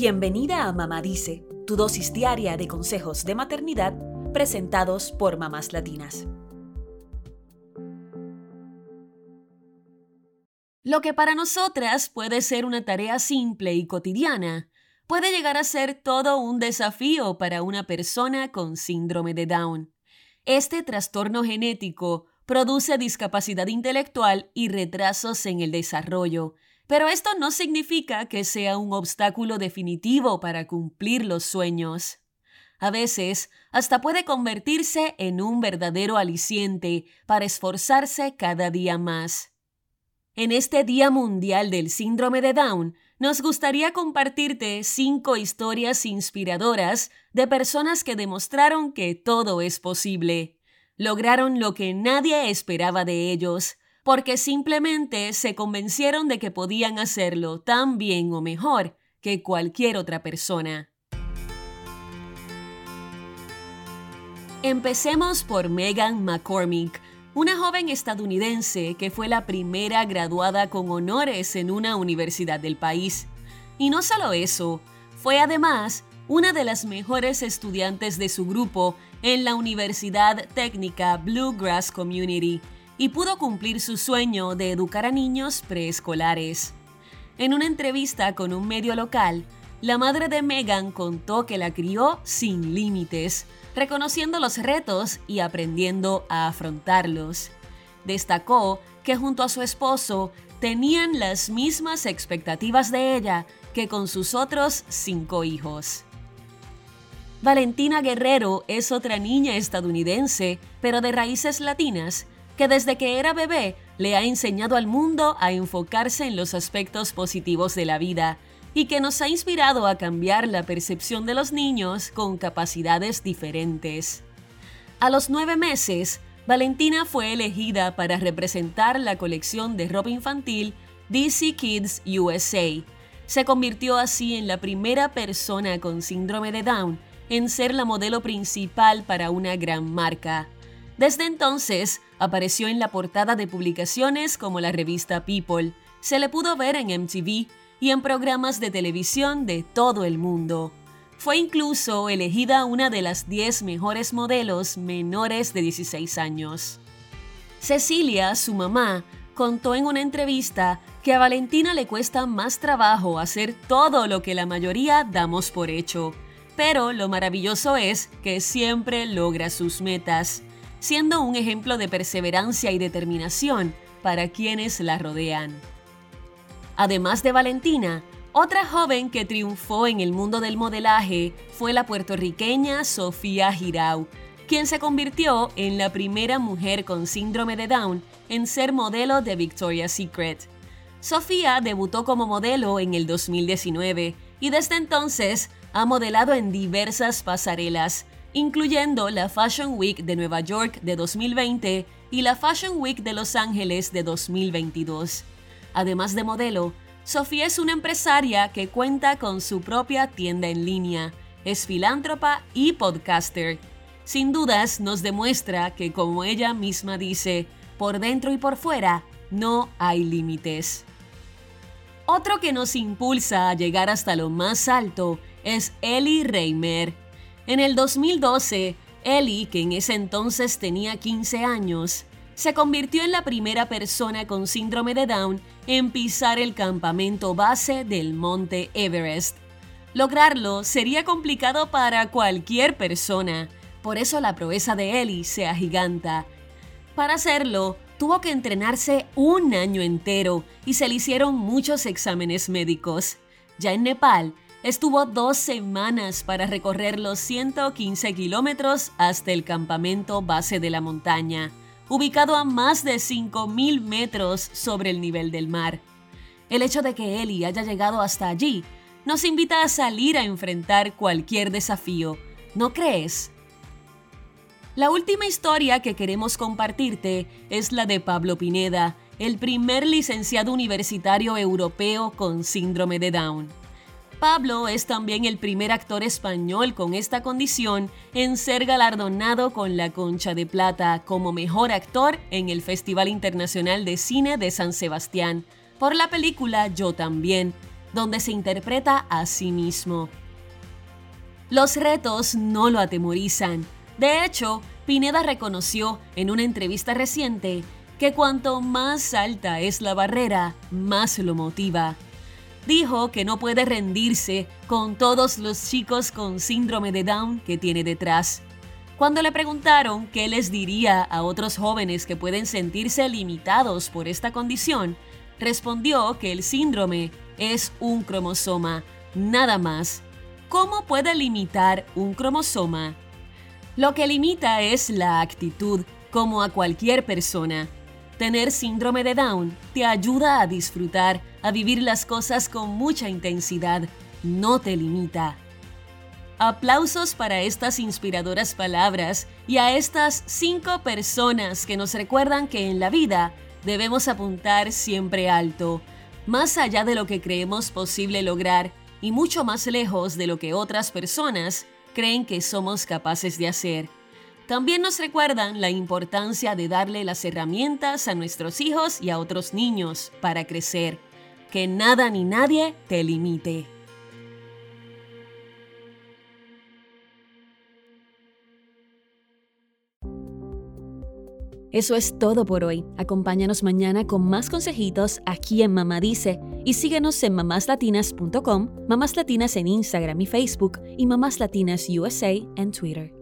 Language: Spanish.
Bienvenida a Mamá Dice, tu dosis diaria de consejos de maternidad presentados por mamás latinas. Lo que para nosotras puede ser una tarea simple y cotidiana, puede llegar a ser todo un desafío para una persona con síndrome de Down. Este trastorno genético produce discapacidad intelectual y retrasos en el desarrollo, pero esto no significa que sea un obstáculo definitivo para cumplir los sueños. A veces, hasta puede convertirse en un verdadero aliciente para esforzarse cada día más. En este Día Mundial del Síndrome de Down, nos gustaría compartirte cinco historias inspiradoras de personas que demostraron que todo es posible. Lograron lo que nadie esperaba de ellos, porque simplemente se convencieron de que podían hacerlo tan bien o mejor que cualquier otra persona. Empecemos por Megan McCormick, una joven estadounidense que fue la primera graduada con honores en una universidad del país. Y no solo eso, fue además una de las mejores estudiantes de su grupo en la Universidad Técnica Bluegrass Community, y pudo cumplir su sueño de educar a niños preescolares. En una entrevista con un medio local, la madre de Megan contó que la crió sin límites, reconociendo los retos y aprendiendo a afrontarlos. Destacó que junto a su esposo tenían las mismas expectativas de ella que con sus otros cinco hijos. Valentina Guerrero es otra niña estadounidense, pero de raíces latinas, que desde que era bebé le ha enseñado al mundo a enfocarse en los aspectos positivos de la vida y que nos ha inspirado a cambiar la percepción de los niños con capacidades diferentes. A los nueve meses, Valentina fue elegida para representar la colección de ropa infantil DC Kids USA. Se convirtió así en la primera persona con síndrome de Down en ser la modelo principal para una gran marca. Desde entonces, apareció en la portada de publicaciones como la revista People, se le pudo ver en MTV y en programas de televisión de todo el mundo. Fue incluso elegida una de las 10 mejores modelos menores de 16 años. Cecilia, su mamá, contó en una entrevista que a Valentina le cuesta más trabajo hacer todo lo que la mayoría damos por hecho, pero lo maravilloso es que siempre logra sus metas siendo un ejemplo de perseverancia y determinación para quienes la rodean. Además de Valentina, otra joven que triunfó en el mundo del modelaje fue la puertorriqueña Sofía Girau, quien se convirtió en la primera mujer con síndrome de Down en ser modelo de Victoria's Secret. Sofía debutó como modelo en el 2019 y desde entonces ha modelado en diversas pasarelas, incluyendo la Fashion Week de Nueva York de 2020 y la Fashion Week de Los Ángeles de 2022. Además de modelo, Sofía es una empresaria que cuenta con su propia tienda en línea, es filántropa y podcaster. Sin dudas nos demuestra que, como ella misma dice, por dentro y por fuera no hay límites. Otro que nos impulsa a llegar hasta lo más alto es Ellie Reimer, en el 2012, Ellie, que en ese entonces tenía 15 años, se convirtió en la primera persona con síndrome de Down en pisar el campamento base del monte Everest. Lograrlo sería complicado para cualquier persona, por eso la proeza de Ellie se agiganta. Para hacerlo, tuvo que entrenarse un año entero y se le hicieron muchos exámenes médicos. Ya en Nepal, Estuvo dos semanas para recorrer los 115 kilómetros hasta el campamento base de la montaña, ubicado a más de 5.000 metros sobre el nivel del mar. El hecho de que Ellie haya llegado hasta allí nos invita a salir a enfrentar cualquier desafío, ¿no crees? La última historia que queremos compartirte es la de Pablo Pineda, el primer licenciado universitario europeo con síndrome de Down. Pablo es también el primer actor español con esta condición en ser galardonado con la Concha de Plata como mejor actor en el Festival Internacional de Cine de San Sebastián por la película Yo también, donde se interpreta a sí mismo. Los retos no lo atemorizan. De hecho, Pineda reconoció en una entrevista reciente que cuanto más alta es la barrera, más lo motiva. Dijo que no puede rendirse con todos los chicos con síndrome de Down que tiene detrás. Cuando le preguntaron qué les diría a otros jóvenes que pueden sentirse limitados por esta condición, respondió que el síndrome es un cromosoma, nada más. ¿Cómo puede limitar un cromosoma? Lo que limita es la actitud, como a cualquier persona. Tener síndrome de Down te ayuda a disfrutar, a vivir las cosas con mucha intensidad, no te limita. Aplausos para estas inspiradoras palabras y a estas cinco personas que nos recuerdan que en la vida debemos apuntar siempre alto, más allá de lo que creemos posible lograr y mucho más lejos de lo que otras personas creen que somos capaces de hacer. También nos recuerdan la importancia de darle las herramientas a nuestros hijos y a otros niños para crecer. Que nada ni nadie te limite. Eso es todo por hoy. Acompáñanos mañana con más consejitos aquí en Mamá Dice y síguenos en mamáslatinas.com, Mamás Latinas en Instagram y Facebook y Mamás Latinas USA en Twitter.